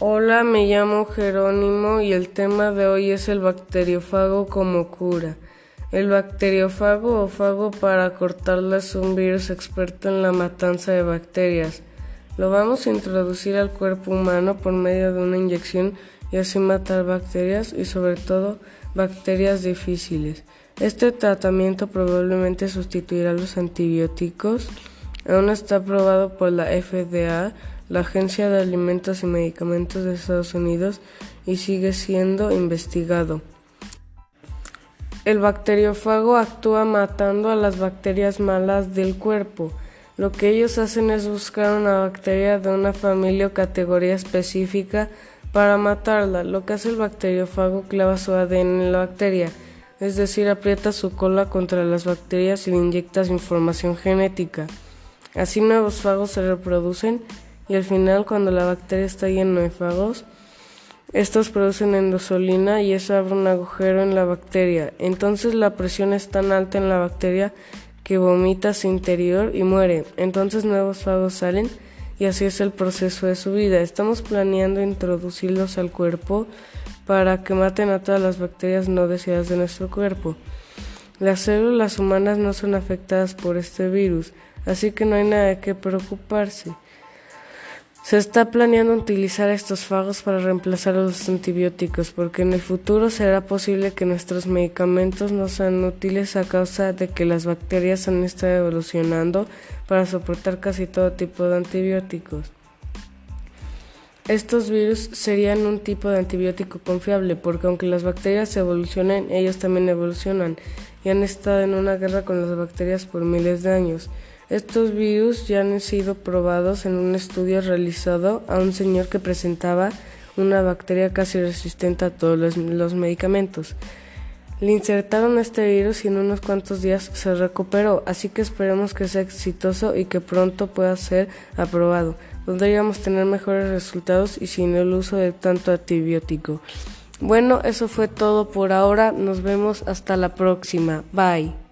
Hola, me llamo Jerónimo y el tema de hoy es el bacteriófago como cura. El bacteriófago o fago para cortarla es un virus experto en la matanza de bacterias. Lo vamos a introducir al cuerpo humano por medio de una inyección y así matar bacterias y sobre todo bacterias difíciles. Este tratamiento probablemente sustituirá los antibióticos. Aún está aprobado por la FDA la Agencia de Alimentos y Medicamentos de Estados Unidos y sigue siendo investigado. El bacteriófago actúa matando a las bacterias malas del cuerpo. Lo que ellos hacen es buscar una bacteria de una familia o categoría específica para matarla. Lo que hace el bacteriófago clava su ADN en la bacteria, es decir, aprieta su cola contra las bacterias y le inyecta su información genética. Así nuevos fagos se reproducen y al final cuando la bacteria está llena de fagos, estos producen endosolina y eso abre un agujero en la bacteria. Entonces la presión es tan alta en la bacteria que vomita su interior y muere. Entonces nuevos fagos salen y así es el proceso de su vida. Estamos planeando introducirlos al cuerpo para que maten a todas las bacterias no deseadas de nuestro cuerpo. Las células humanas no son afectadas por este virus, así que no hay nada qué preocuparse. Se está planeando utilizar estos fagos para reemplazar a los antibióticos, porque en el futuro será posible que nuestros medicamentos no sean útiles a causa de que las bacterias han estado evolucionando para soportar casi todo tipo de antibióticos. Estos virus serían un tipo de antibiótico confiable, porque aunque las bacterias evolucionen, ellos también evolucionan y han estado en una guerra con las bacterias por miles de años. Estos virus ya han sido probados en un estudio realizado a un señor que presentaba una bacteria casi resistente a todos los, medicamentos. Le insertaron este virus y en unos cuantos días se recuperó, así que esperemos que sea exitoso y que pronto pueda ser aprobado. Podríamos tener mejores resultados y sin el uso de tanto antibiótico. Bueno, eso fue todo por ahora. Nos vemos hasta la próxima. Bye.